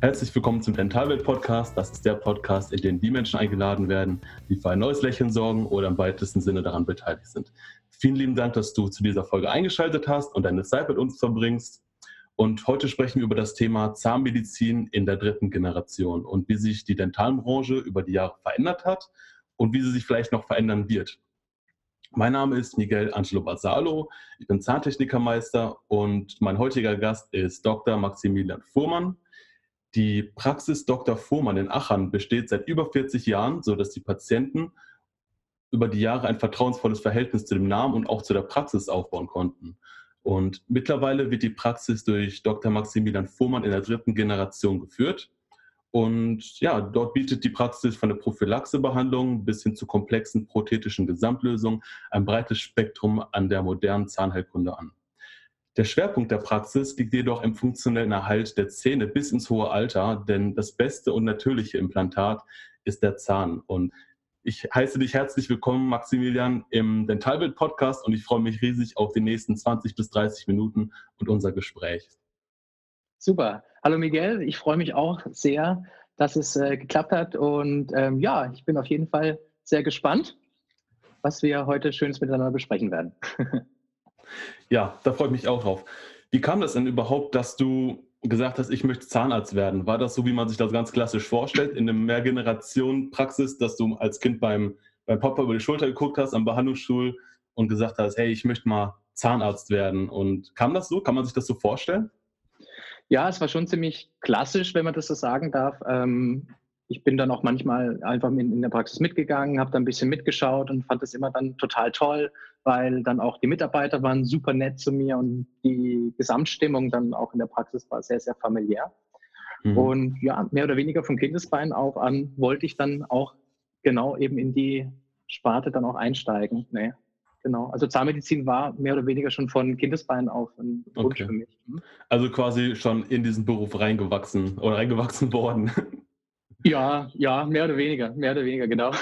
Herzlich willkommen zum Dentalwelt Podcast. Das ist der Podcast, in dem die Menschen eingeladen werden, die für ein neues Lächeln sorgen oder im weitesten Sinne daran beteiligt sind. Vielen lieben Dank, dass du zu dieser Folge eingeschaltet hast und deine Zeit mit uns verbringst. Und heute sprechen wir über das Thema Zahnmedizin in der dritten Generation und wie sich die Dentalbranche über die Jahre verändert hat und wie sie sich vielleicht noch verändern wird. Mein Name ist Miguel Angelo Basalo, ich bin Zahntechnikermeister und mein heutiger Gast ist Dr. Maximilian Fuhrmann. Die Praxis Dr. Fuhrmann in Aachen besteht seit über 40 Jahren, sodass die Patienten über die Jahre ein vertrauensvolles Verhältnis zu dem Namen und auch zu der Praxis aufbauen konnten. Und mittlerweile wird die Praxis durch Dr. Maximilian Fuhrmann in der dritten Generation geführt. Und ja, dort bietet die Praxis von der Prophylaxebehandlung bis hin zu komplexen prothetischen Gesamtlösungen ein breites Spektrum an der modernen Zahnheilkunde an. Der Schwerpunkt der Praxis liegt jedoch im funktionellen Erhalt der Zähne bis ins hohe Alter, denn das beste und natürliche Implantat ist der Zahn. Und ich heiße dich herzlich willkommen, Maximilian, im Dentalbild Podcast und ich freue mich riesig auf die nächsten 20 bis 30 Minuten und unser Gespräch. Super. Hallo Miguel, ich freue mich auch sehr, dass es äh, geklappt hat und ähm, ja, ich bin auf jeden Fall sehr gespannt, was wir heute Schönes miteinander besprechen werden. ja, da freue ich mich auch drauf. Wie kam das denn überhaupt, dass du gesagt hast, ich möchte Zahnarzt werden. War das so, wie man sich das ganz klassisch vorstellt, in einer Mehrgenerationen-Praxis, dass du als Kind beim, beim Papa über die Schulter geguckt hast am Behandlungsstuhl und gesagt hast, hey, ich möchte mal Zahnarzt werden? Und kam das so? Kann man sich das so vorstellen? Ja, es war schon ziemlich klassisch, wenn man das so sagen darf. Ähm, ich bin dann auch manchmal einfach in, in der Praxis mitgegangen, habe da ein bisschen mitgeschaut und fand das immer dann total toll, weil dann auch die Mitarbeiter waren super nett zu mir und die Gesamtstimmung dann auch in der Praxis war sehr, sehr familiär. Mhm. Und ja, mehr oder weniger vom Kindesbein auf an wollte ich dann auch genau eben in die Sparte dann auch einsteigen. Nee, genau. Also Zahnmedizin war mehr oder weniger schon von Kindesbein auf ein Wunsch okay. für mich. Mhm. Also quasi schon in diesen Beruf reingewachsen oder reingewachsen worden. Ja, ja, mehr oder weniger, mehr oder weniger, genau.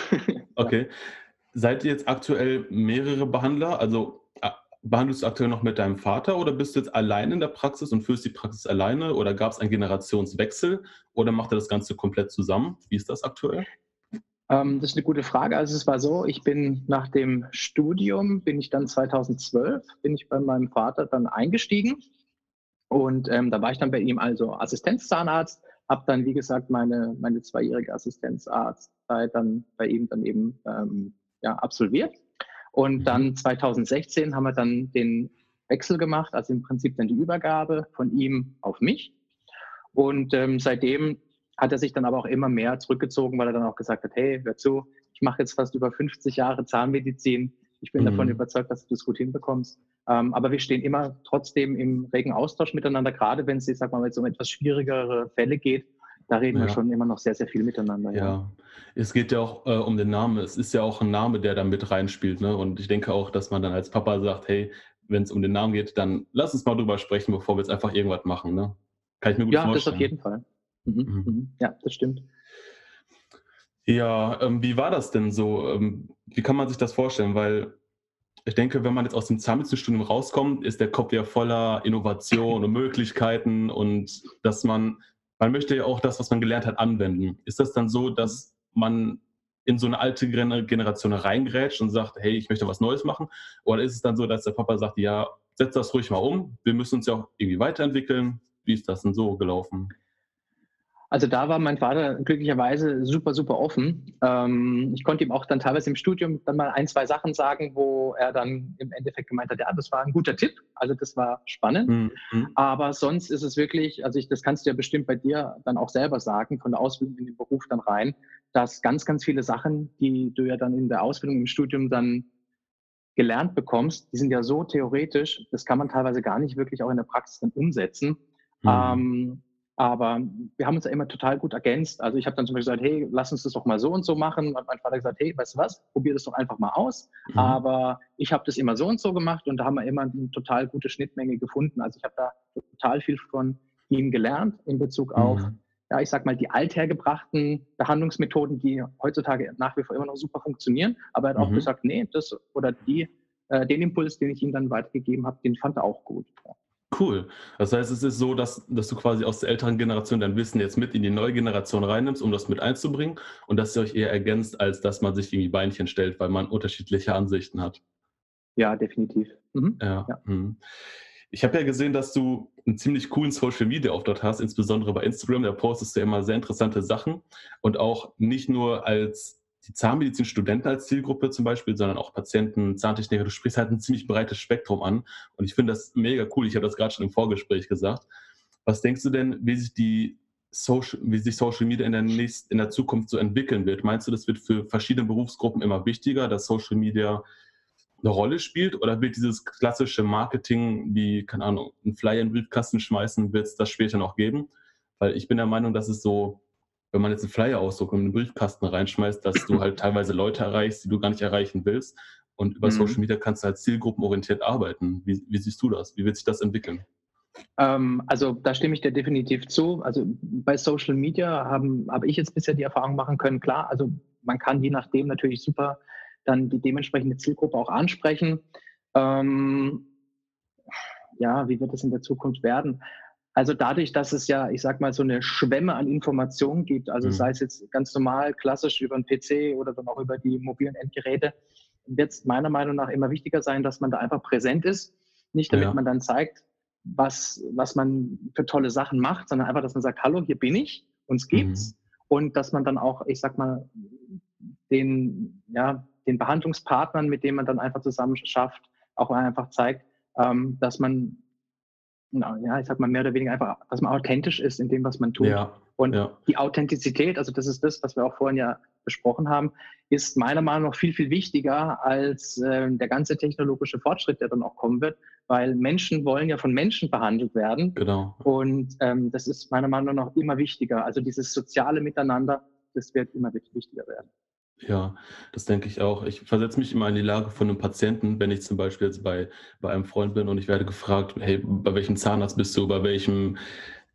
Okay. Seid ihr jetzt aktuell mehrere Behandler? Also äh, behandelst du aktuell noch mit deinem Vater oder bist du jetzt allein in der Praxis und führst die Praxis alleine oder gab es einen Generationswechsel oder macht ihr das Ganze komplett zusammen? Wie ist das aktuell? Ähm, das ist eine gute Frage. Also es war so, ich bin nach dem Studium, bin ich dann 2012, bin ich bei meinem Vater dann eingestiegen und ähm, da war ich dann bei ihm also Assistenzzahnarzt habe dann, wie gesagt, meine, meine zweijährige Assistenzarztzeit dann bei ihm dann eben ähm, ja, absolviert. Und mhm. dann 2016 haben wir dann den Wechsel gemacht, also im Prinzip dann die Übergabe von ihm auf mich. Und ähm, seitdem hat er sich dann aber auch immer mehr zurückgezogen, weil er dann auch gesagt hat, hey, hör zu, ich mache jetzt fast über 50 Jahre Zahnmedizin. Ich bin mhm. davon überzeugt, dass du das gut hinbekommst. Ähm, aber wir stehen immer trotzdem im regen Austausch miteinander, gerade wenn es, ich sag mal, jetzt um etwas schwierigere Fälle geht. Da reden ja. wir schon immer noch sehr, sehr viel miteinander. Ja, ja. es geht ja auch äh, um den Namen. Es ist ja auch ein Name, der da mit reinspielt. Ne? Und ich denke auch, dass man dann als Papa sagt, hey, wenn es um den Namen geht, dann lass uns mal drüber sprechen, bevor wir jetzt einfach irgendwas machen. Ne? Kann ich mir gut ja, vorstellen. Ja, das auf jeden Fall. Mhm. Mhm. mhm. Ja, das stimmt. Ja, ähm, wie war das denn so? Ähm, wie kann man sich das vorstellen? Weil ich denke, wenn man jetzt aus dem Zahnmedizinstudium rauskommt, ist der Kopf ja voller Innovation und Möglichkeiten und dass man, man möchte ja auch das, was man gelernt hat, anwenden. Ist das dann so, dass man in so eine alte Generation reingrätscht und sagt, hey, ich möchte was Neues machen? Oder ist es dann so, dass der Papa sagt, ja, setz das ruhig mal um, wir müssen uns ja auch irgendwie weiterentwickeln? Wie ist das denn so gelaufen? Also da war mein Vater glücklicherweise super, super offen. Ähm, ich konnte ihm auch dann teilweise im Studium dann mal ein, zwei Sachen sagen, wo er dann im Endeffekt gemeint hat, ja, das war ein guter Tipp. Also das war spannend. Mhm. Aber sonst ist es wirklich, also ich, das kannst du ja bestimmt bei dir dann auch selber sagen, von der Ausbildung in den Beruf dann rein, dass ganz, ganz viele Sachen, die du ja dann in der Ausbildung im Studium dann gelernt bekommst, die sind ja so theoretisch, das kann man teilweise gar nicht wirklich auch in der Praxis dann umsetzen. Mhm. Ähm, aber wir haben uns ja immer total gut ergänzt. Also ich habe dann zum Beispiel gesagt, hey, lass uns das doch mal so und so machen. Und mein Vater gesagt, hey, weißt du was, probier das doch einfach mal aus. Mhm. Aber ich habe das immer so und so gemacht und da haben wir immer eine total gute Schnittmenge gefunden. Also ich habe da total viel von ihm gelernt in Bezug auf, mhm. ja, ich sag mal, die althergebrachten Behandlungsmethoden, die heutzutage nach wie vor immer noch super funktionieren. Aber er hat mhm. auch gesagt, nee, das oder die, äh, den Impuls, den ich ihm dann weitergegeben habe, den fand er auch gut. Ja. Cool. Das heißt, es ist so, dass, dass du quasi aus der älteren Generation dein Wissen jetzt mit in die neue Generation reinnimmst, um das mit einzubringen und dass ihr euch eher ergänzt, als dass man sich irgendwie Beinchen stellt, weil man unterschiedliche Ansichten hat. Ja, definitiv. Mhm. Ja. ja. Mhm. Ich habe ja gesehen, dass du einen ziemlich coolen Social Media Auftritt hast, insbesondere bei Instagram. Da postest du ja immer sehr interessante Sachen und auch nicht nur als die Zahnmedizin-Studenten als Zielgruppe zum Beispiel, sondern auch Patienten, Zahntechniker. Du sprichst halt ein ziemlich breites Spektrum an und ich finde das mega cool. Ich habe das gerade schon im Vorgespräch gesagt. Was denkst du denn, wie sich die Social, wie sich Social Media in der, nächsten, in der Zukunft so entwickeln wird? Meinst du, das wird für verschiedene Berufsgruppen immer wichtiger, dass Social Media eine Rolle spielt? Oder wird dieses klassische Marketing, wie, keine Ahnung, einen Flyer in den Briefkasten schmeißen, wird es das später noch geben? Weil ich bin der Meinung, dass es so, wenn man jetzt einen Flyer ausdruckt und in den Briefkasten reinschmeißt, dass du halt teilweise Leute erreichst, die du gar nicht erreichen willst. Und über mhm. Social Media kannst du halt zielgruppenorientiert arbeiten. Wie, wie siehst du das? Wie wird sich das entwickeln? Ähm, also da stimme ich dir definitiv zu. Also bei Social Media habe hab ich jetzt bisher die Erfahrung machen können, klar, also man kann je nachdem natürlich super dann die dementsprechende Zielgruppe auch ansprechen. Ähm, ja, wie wird es in der Zukunft werden? Also dadurch, dass es ja, ich sag mal, so eine Schwemme an Informationen gibt, also mhm. sei es jetzt ganz normal, klassisch über den PC oder dann auch über die mobilen Endgeräte, wird es meiner Meinung nach immer wichtiger sein, dass man da einfach präsent ist. Nicht damit ja. man dann zeigt, was, was man für tolle Sachen macht, sondern einfach, dass man sagt, hallo, hier bin ich, uns gibt's. Mhm. Und dass man dann auch, ich sag mal, den, ja, den Behandlungspartnern, mit denen man dann einfach zusammen schafft, auch einfach zeigt, ähm, dass man, ja, ich sag mal mehr oder weniger einfach, dass man authentisch ist in dem, was man tut. Ja, und ja. die Authentizität, also das ist das, was wir auch vorhin ja besprochen haben, ist meiner Meinung nach viel, viel wichtiger als äh, der ganze technologische Fortschritt, der dann auch kommen wird, weil Menschen wollen ja von Menschen behandelt werden. Genau. Und ähm, das ist meiner Meinung nach immer wichtiger. Also dieses soziale Miteinander, das wird immer wichtiger werden. Ja, das denke ich auch. Ich versetze mich immer in die Lage von einem Patienten, wenn ich zum Beispiel jetzt bei, bei einem Freund bin und ich werde gefragt, hey, bei welchem Zahnarzt bist du, bei welchem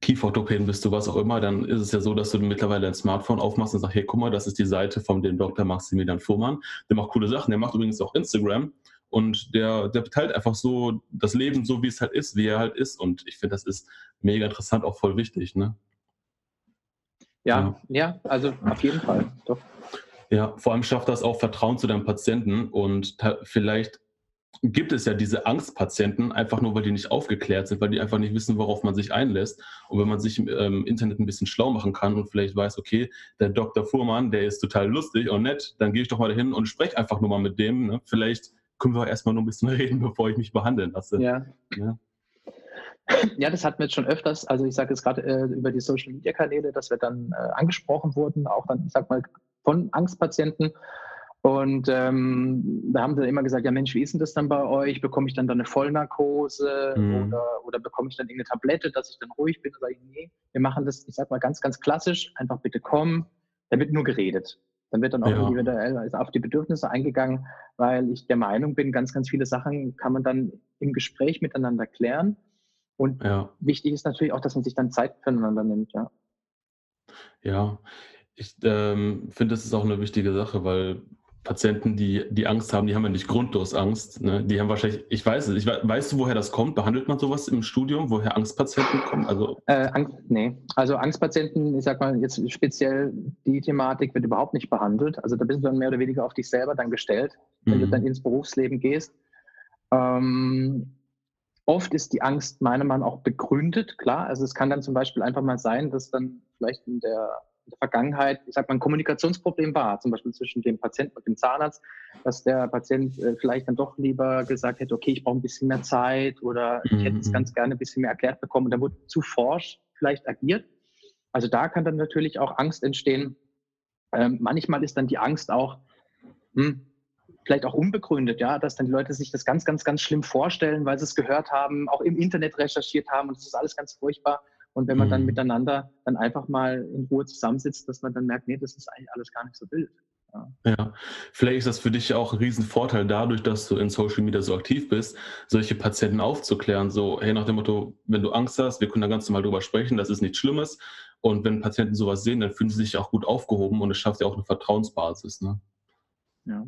Kieferorthopäden bist du, was auch immer, dann ist es ja so, dass du mittlerweile ein Smartphone aufmachst und sagst, hey, guck mal, das ist die Seite von dem Dr. Maximilian Fuhrmann. Der macht coole Sachen, der macht übrigens auch Instagram und der, der teilt einfach so das Leben so, wie es halt ist, wie er halt ist. Und ich finde, das ist mega interessant, auch voll wichtig, ne? Ja, ja, ja also auf jeden Fall, doch. Ja, vor allem schafft das auch Vertrauen zu deinem Patienten und vielleicht gibt es ja diese Angstpatienten, einfach nur, weil die nicht aufgeklärt sind, weil die einfach nicht wissen, worauf man sich einlässt. Und wenn man sich im ähm, Internet ein bisschen schlau machen kann und vielleicht weiß, okay, der Dr. Fuhrmann, der ist total lustig und nett, dann gehe ich doch mal dahin und spreche einfach nur mal mit dem. Ne? Vielleicht können wir erstmal nur ein bisschen reden, bevor ich mich behandeln lasse. Ja. ja. Ja, das hatten wir jetzt schon öfters. Also ich sage jetzt gerade äh, über die Social Media Kanäle, dass wir dann äh, angesprochen wurden, auch dann, ich sag mal, von Angstpatienten. Und ähm, da haben sie immer gesagt, ja Mensch, wie ist denn das dann bei euch? Bekomme ich dann, dann eine Vollnarkose mhm. oder, oder bekomme ich dann irgendeine Tablette, dass ich dann ruhig bin? Da sage ich, nee, wir machen das, ich sag mal ganz, ganz klassisch, einfach bitte kommen, da wird nur geredet. Dann wird dann auch ja. individuell also auf die Bedürfnisse eingegangen, weil ich der Meinung bin, ganz, ganz viele Sachen kann man dann im Gespräch miteinander klären. Und ja. wichtig ist natürlich auch, dass man sich dann Zeit füreinander nimmt, ja. Ja, ich ähm, finde, das ist auch eine wichtige Sache, weil Patienten, die, die Angst haben, die haben ja nicht grundlos Angst. Ne? Die haben wahrscheinlich, ich weiß es, ich weiß, weißt du, woher das kommt? Behandelt man sowas im Studium, woher Angstpatienten kommen? Also, äh, Angst, nee, also Angstpatienten, ich sag mal jetzt speziell die Thematik wird überhaupt nicht behandelt. Also da bist du dann mehr oder weniger auf dich selber dann gestellt, wenn mhm. du dann ins Berufsleben gehst. Ähm, oft ist die Angst meiner Meinung nach auch begründet, klar. Also es kann dann zum Beispiel einfach mal sein, dass dann vielleicht in der in der Vergangenheit, ich sag mal, ein Kommunikationsproblem war, zum Beispiel zwischen dem Patienten und dem Zahnarzt, dass der Patient äh, vielleicht dann doch lieber gesagt hätte, okay, ich brauche ein bisschen mehr Zeit oder ich hätte es mhm. ganz gerne ein bisschen mehr erklärt bekommen und dann wurde zu forsch vielleicht agiert. Also da kann dann natürlich auch Angst entstehen. Ähm, manchmal ist dann die Angst auch hm, vielleicht auch unbegründet, ja, dass dann die Leute sich das ganz, ganz, ganz schlimm vorstellen, weil sie es gehört haben, auch im Internet recherchiert haben und es ist alles ganz furchtbar. Und wenn man dann mhm. miteinander dann einfach mal in Ruhe zusammensitzt, dass man dann merkt, nee, das ist eigentlich alles gar nicht so wild. Ja. ja. vielleicht ist das für dich auch ein Riesenvorteil dadurch, dass du in Social Media so aktiv bist, solche Patienten aufzuklären. So, hey, nach dem Motto, wenn du Angst hast, wir können da ganz normal drüber sprechen, das ist nichts Schlimmes. Und wenn Patienten sowas sehen, dann fühlen sie sich auch gut aufgehoben und es schafft ja auch eine Vertrauensbasis. Ne? Ja.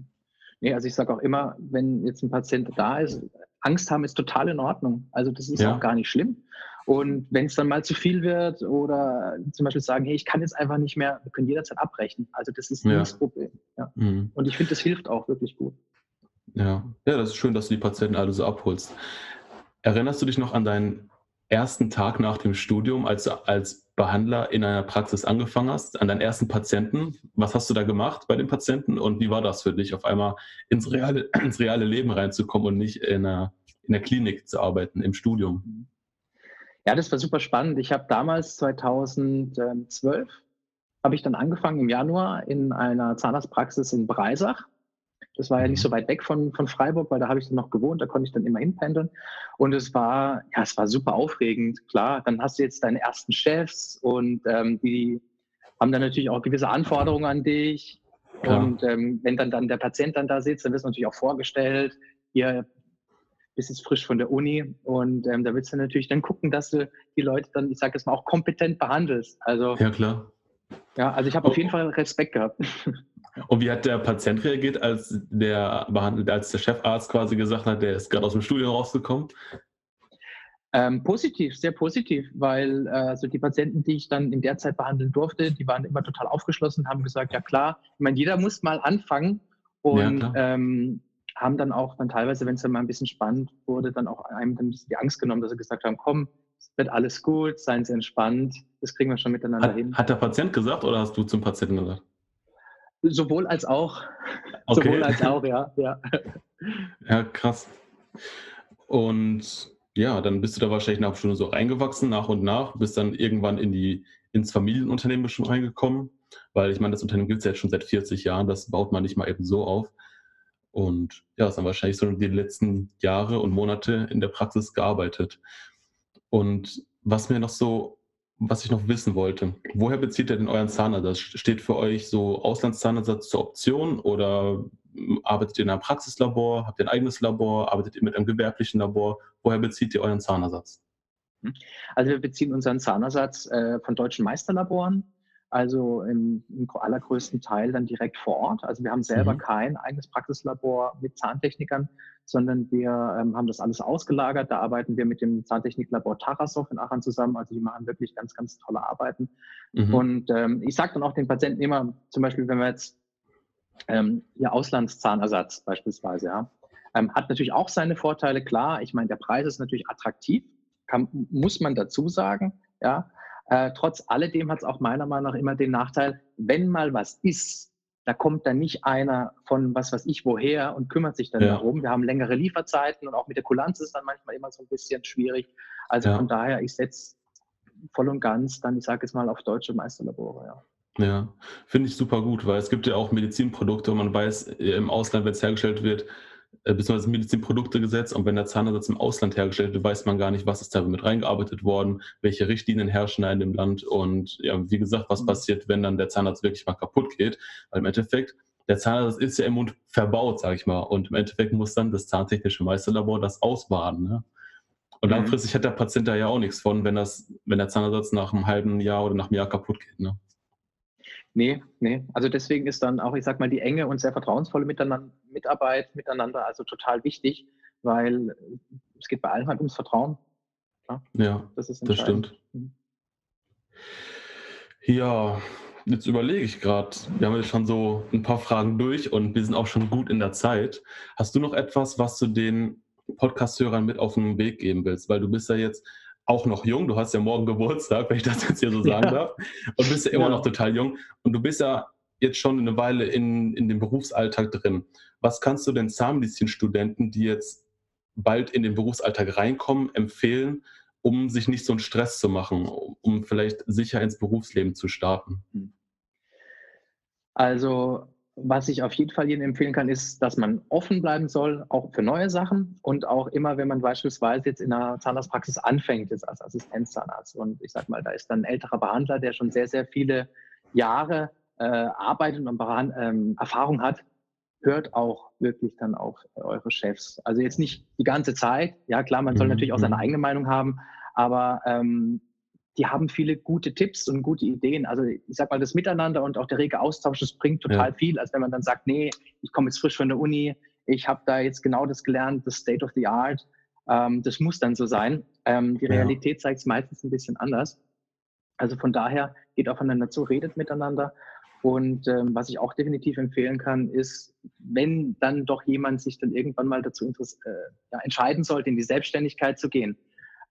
Nee, also ich sage auch immer, wenn jetzt ein Patient da ist, Angst haben ist total in Ordnung. Also das ist ja. auch gar nicht schlimm. Und wenn es dann mal zu viel wird oder zum Beispiel sagen, hey, ich kann jetzt einfach nicht mehr, wir können jederzeit abbrechen. Also das ist ja. das Problem. Ja. Mhm. Und ich finde, das hilft auch wirklich gut. Ja. ja, das ist schön, dass du die Patienten alle so abholst. Erinnerst du dich noch an deinen ersten Tag nach dem Studium, als du als Behandler in einer Praxis angefangen hast, an deinen ersten Patienten? Was hast du da gemacht bei den Patienten und wie war das für dich, auf einmal ins reale, ins reale Leben reinzukommen und nicht in einer, in der Klinik zu arbeiten, im Studium? Ja, das war super spannend. Ich habe damals 2012 habe ich dann angefangen im Januar in einer Zahnarztpraxis in Breisach das war ja nicht so mhm. weit weg von, von Freiburg, weil da habe ich dann noch gewohnt, da konnte ich dann immer hinpendeln. Und es war, ja, es war super aufregend. Klar, dann hast du jetzt deine ersten Chefs und ähm, die haben dann natürlich auch gewisse Anforderungen an dich. Klar. Und ähm, wenn dann, dann der Patient dann da sitzt, dann wird es natürlich auch vorgestellt, hier bist jetzt frisch von der Uni und ähm, da willst du natürlich dann gucken, dass du die Leute dann, ich sage das mal, auch kompetent behandelst. Also, ja, klar. Ja, also ich habe auf jeden Fall Respekt gehabt. Und wie hat der Patient reagiert, als der behandelt, als der Chefarzt quasi gesagt hat, der ist gerade aus dem Studium rausgekommen? Ähm, positiv, sehr positiv, weil äh, also die Patienten, die ich dann in der Zeit behandeln durfte, die waren immer total aufgeschlossen, haben gesagt, ja klar, ich meine, jeder muss mal anfangen und ja, ähm, haben dann auch dann teilweise, wenn es dann mal ein bisschen spannend wurde, dann auch einem dann ein die Angst genommen, dass sie gesagt haben, komm, es wird alles gut, seien Sie entspannt, das kriegen wir schon miteinander hat, hin. Hat der Patient gesagt oder hast du zum Patienten gesagt? Sowohl als auch. Okay. Sowohl als auch, ja. Ja, ja krass. Und ja, dann bist du da wahrscheinlich nach Stunde so reingewachsen, nach und nach, bist dann irgendwann in die, ins Familienunternehmen schon reingekommen, weil ich meine, das Unternehmen gibt es ja jetzt schon seit 40 Jahren, das baut man nicht mal eben so auf. Und ja, ist dann wahrscheinlich so die letzten Jahre und Monate in der Praxis gearbeitet. Und was mir noch so was ich noch wissen wollte. Woher bezieht ihr denn euren Zahnersatz? Steht für euch so Auslandszahnersatz zur Option oder arbeitet ihr in einem Praxislabor? Habt ihr ein eigenes Labor? Arbeitet ihr mit einem gewerblichen Labor? Woher bezieht ihr euren Zahnersatz? Hm. Also wir beziehen unseren Zahnersatz äh, von deutschen Meisterlaboren, also im, im, allergrößten Teil dann direkt vor Ort. Also wir haben selber mhm. kein eigenes Praxislabor mit Zahntechnikern, sondern wir ähm, haben das alles ausgelagert. Da arbeiten wir mit dem Zahntechniklabor Tarasov in Aachen zusammen. Also die machen wirklich ganz, ganz tolle Arbeiten. Mhm. Und ähm, ich sage dann auch den Patienten immer, zum Beispiel, wenn wir jetzt ähm, ihr Auslandszahnersatz beispielsweise, ja, ähm, hat natürlich auch seine Vorteile. Klar, ich meine, der Preis ist natürlich attraktiv, kann, muss man dazu sagen, ja. Äh, trotz alledem hat es auch meiner Meinung nach immer den Nachteil, wenn mal was ist, da kommt dann nicht einer von was weiß ich woher und kümmert sich dann ja. darum. Wir haben längere Lieferzeiten und auch mit der Kulanz ist dann manchmal immer so ein bisschen schwierig. Also ja. von daher, ich setze voll und ganz dann, ich sage es mal, auf deutsche Meisterlabore. Ja. Ja, finde ich super gut, weil es gibt ja auch Medizinprodukte und man weiß im Ausland, wenn es hergestellt wird, äh, beziehungsweise Medizinproduktegesetz und wenn der Zahnersatz im Ausland hergestellt wird, weiß man gar nicht, was ist da mit reingearbeitet worden, welche Richtlinien herrschen da in dem Land und ja, wie gesagt, was mhm. passiert, wenn dann der Zahnarzt wirklich mal kaputt geht, weil im Endeffekt der Zahnarzt ist ja im Mund verbaut, sage ich mal, und im Endeffekt muss dann das zahntechnische Meisterlabor das ausbaden. Ne? Und mhm. langfristig hat der Patient da ja auch nichts von, wenn, das, wenn der Zahnersatz nach einem halben Jahr oder nach einem Jahr kaputt geht. Ne? Nee, nee. Also deswegen ist dann auch, ich sag mal, die enge und sehr vertrauensvolle miteinander, Mitarbeit miteinander also total wichtig, weil es geht bei allen halt ums Vertrauen. Ja, ja das, das stimmt. Mhm. Ja, jetzt überlege ich gerade, wir haben jetzt schon so ein paar Fragen durch und wir sind auch schon gut in der Zeit. Hast du noch etwas, was du den Podcast-Hörern mit auf den Weg geben willst? Weil du bist ja jetzt auch noch jung. Du hast ja morgen Geburtstag, wenn ich das jetzt hier so sagen ja. darf. Und bist ja immer ja. noch total jung. Und du bist ja jetzt schon eine Weile in, in dem Berufsalltag drin. Was kannst du den Zahnmedizinstudenten, die jetzt bald in den Berufsalltag reinkommen, empfehlen, um sich nicht so einen Stress zu machen, um vielleicht sicher ins Berufsleben zu starten? Also was ich auf jeden Fall jedem empfehlen kann, ist, dass man offen bleiben soll, auch für neue Sachen und auch immer, wenn man beispielsweise jetzt in einer Zahnarztpraxis anfängt, jetzt als Assistenzzahnarzt und ich sag mal, da ist dann ein älterer Behandler, der schon sehr, sehr viele Jahre äh, Arbeit und ähm, Erfahrung hat, hört auch wirklich dann auf eure Chefs. Also jetzt nicht die ganze Zeit, ja klar, man soll mhm. natürlich auch seine mhm. eigene Meinung haben, aber ähm, die haben viele gute Tipps und gute Ideen. Also ich sag mal, das Miteinander und auch der rege Austausch, das bringt total ja. viel, als wenn man dann sagt, nee, ich komme jetzt frisch von der Uni, ich habe da jetzt genau das gelernt, das State of the Art, ähm, das muss dann so sein. Ähm, die Realität ja. zeigt es meistens ein bisschen anders. Also von daher geht aufeinander zu, redet miteinander. Und ähm, was ich auch definitiv empfehlen kann, ist, wenn dann doch jemand sich dann irgendwann mal dazu äh, ja, entscheiden sollte, in die Selbstständigkeit zu gehen,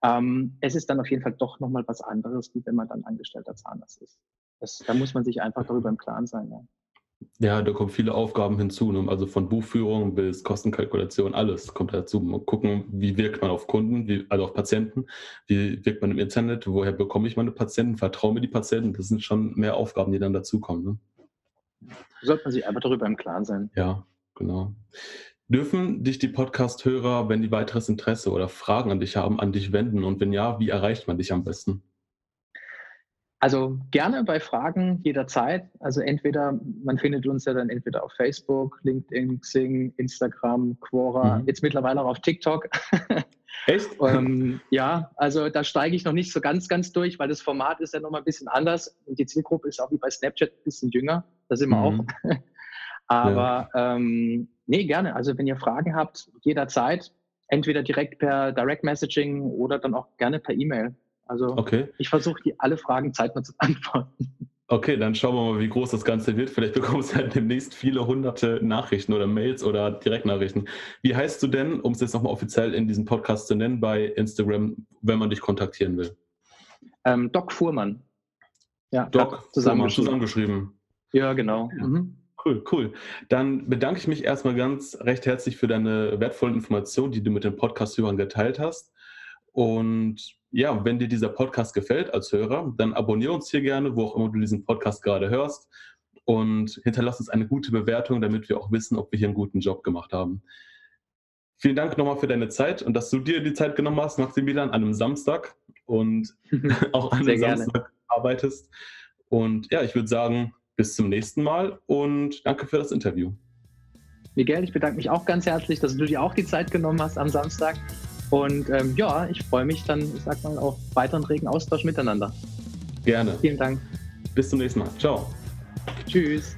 ähm, es ist dann auf jeden Fall doch nochmal was anderes, wie wenn man dann angestellter Zahnarzt ist. Das, da muss man sich einfach darüber im Klaren sein. Ja. Ja, da kommen viele Aufgaben hinzu, ne? also von Buchführung bis Kostenkalkulation, alles kommt dazu. Mal gucken, wie wirkt man auf Kunden, wie, also auf Patienten, wie wirkt man im Internet, woher bekomme ich meine Patienten, vertraue mir die Patienten, das sind schon mehr Aufgaben, die dann dazukommen. Ne? Sollte man sich einfach darüber im Klaren sein. Ja, genau. Dürfen dich die Podcast-Hörer, wenn die weiteres Interesse oder Fragen an dich haben, an dich wenden? Und wenn ja, wie erreicht man dich am besten? Also gerne bei Fragen jederzeit. Also entweder, man findet uns ja dann entweder auf Facebook, LinkedIn, Xing, Instagram, Quora, mhm. jetzt mittlerweile auch auf TikTok. Echt? ähm, ja, also da steige ich noch nicht so ganz, ganz durch, weil das Format ist ja nochmal ein bisschen anders. Und die Zielgruppe ist auch wie bei Snapchat ein bisschen jünger. Da sind wir mhm. auch. Aber ja. ähm, nee, gerne. Also wenn ihr Fragen habt, jederzeit, entweder direkt per Direct Messaging oder dann auch gerne per E-Mail. Also okay. ich versuche die alle Fragen zeitnah zu beantworten. Okay, dann schauen wir mal, wie groß das Ganze wird. Vielleicht bekommst du halt demnächst viele hunderte Nachrichten oder Mails oder Direktnachrichten. Wie heißt du denn, um es jetzt nochmal offiziell in diesem Podcast zu nennen, bei Instagram, wenn man dich kontaktieren will? Ähm, Doc Fuhrmann. Ja, Doc zusammengeschrieben. zusammengeschrieben. Ja, genau. Mhm. Cool, cool. Dann bedanke ich mich erstmal ganz recht herzlich für deine wertvollen Informationen, die du mit den Podcast-Hörern geteilt hast. Und ja, wenn dir dieser Podcast gefällt als Hörer, dann abonniere uns hier gerne, wo auch immer du diesen Podcast gerade hörst. Und hinterlass uns eine gute Bewertung, damit wir auch wissen, ob wir hier einen guten Job gemacht haben. Vielen Dank nochmal für deine Zeit und dass du dir die Zeit genommen hast, Maximilian, an einem Samstag und auch an einem Samstag arbeitest. Und ja, ich würde sagen, bis zum nächsten Mal und danke für das Interview. Miguel, ich bedanke mich auch ganz herzlich, dass du dir auch die Zeit genommen hast am Samstag. Und ähm, ja, ich freue mich dann, ich sag mal, auf weiteren regen Austausch miteinander. Gerne. Vielen Dank. Bis zum nächsten Mal. Ciao. Tschüss.